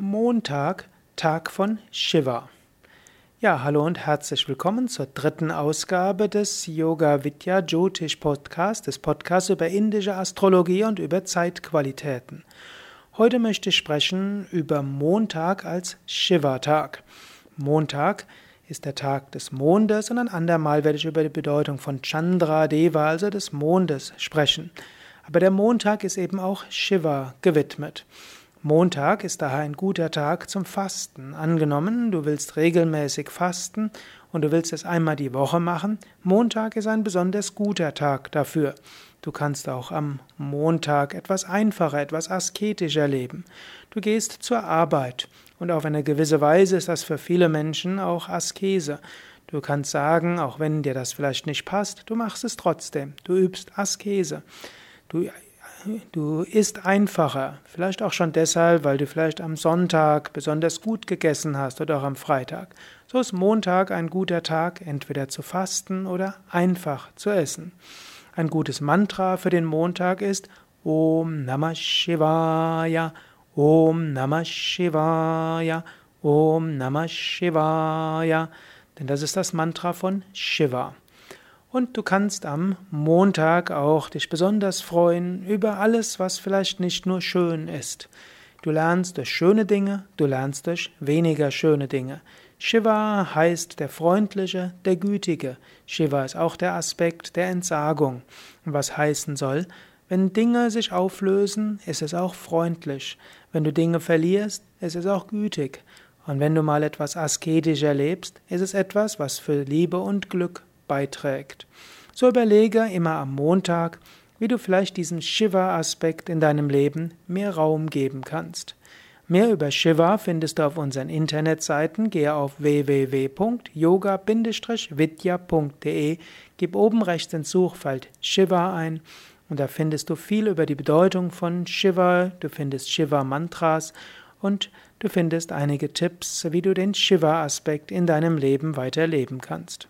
Montag, Tag von Shiva. Ja, hallo und herzlich willkommen zur dritten Ausgabe des Yoga Vidya Jyotish Podcast, des Podcasts über indische Astrologie und über Zeitqualitäten. Heute möchte ich sprechen über Montag als Shiva-Tag. Montag ist der Tag des Mondes und ein andermal werde ich über die Bedeutung von Chandra Deva, also des Mondes, sprechen. Aber der Montag ist eben auch Shiva gewidmet. Montag ist daher ein guter Tag zum Fasten. Angenommen, du willst regelmäßig fasten und du willst es einmal die Woche machen, Montag ist ein besonders guter Tag dafür. Du kannst auch am Montag etwas einfacher, etwas asketischer leben. Du gehst zur Arbeit und auf eine gewisse Weise ist das für viele Menschen auch Askese. Du kannst sagen, auch wenn dir das vielleicht nicht passt, du machst es trotzdem. Du übst Askese. Du Du isst einfacher, vielleicht auch schon deshalb, weil du vielleicht am Sonntag besonders gut gegessen hast oder auch am Freitag. So ist Montag ein guter Tag, entweder zu fasten oder einfach zu essen. Ein gutes Mantra für den Montag ist Om Namah Shivaya, Om Namah Shivaya, Om Namah Shivaya, denn das ist das Mantra von Shiva. Und du kannst am Montag auch dich besonders freuen über alles, was vielleicht nicht nur schön ist. Du lernst durch schöne Dinge, du lernst durch weniger schöne Dinge. Shiva heißt der Freundliche, der Gütige. Shiva ist auch der Aspekt der Entsagung. Was heißen soll, wenn Dinge sich auflösen, ist es auch freundlich. Wenn du Dinge verlierst, ist es auch gütig. Und wenn du mal etwas asketisch erlebst, ist es etwas, was für Liebe und Glück beiträgt. So überlege immer am Montag, wie du vielleicht diesen Shiva-Aspekt in deinem Leben mehr Raum geben kannst. Mehr über Shiva findest du auf unseren Internetseiten. Gehe auf www.yoga-vidya.de, gib oben rechts ins Suchfeld Shiva ein und da findest du viel über die Bedeutung von Shiva, du findest Shiva-Mantras und du findest einige Tipps, wie du den Shiva-Aspekt in deinem Leben weiterleben kannst.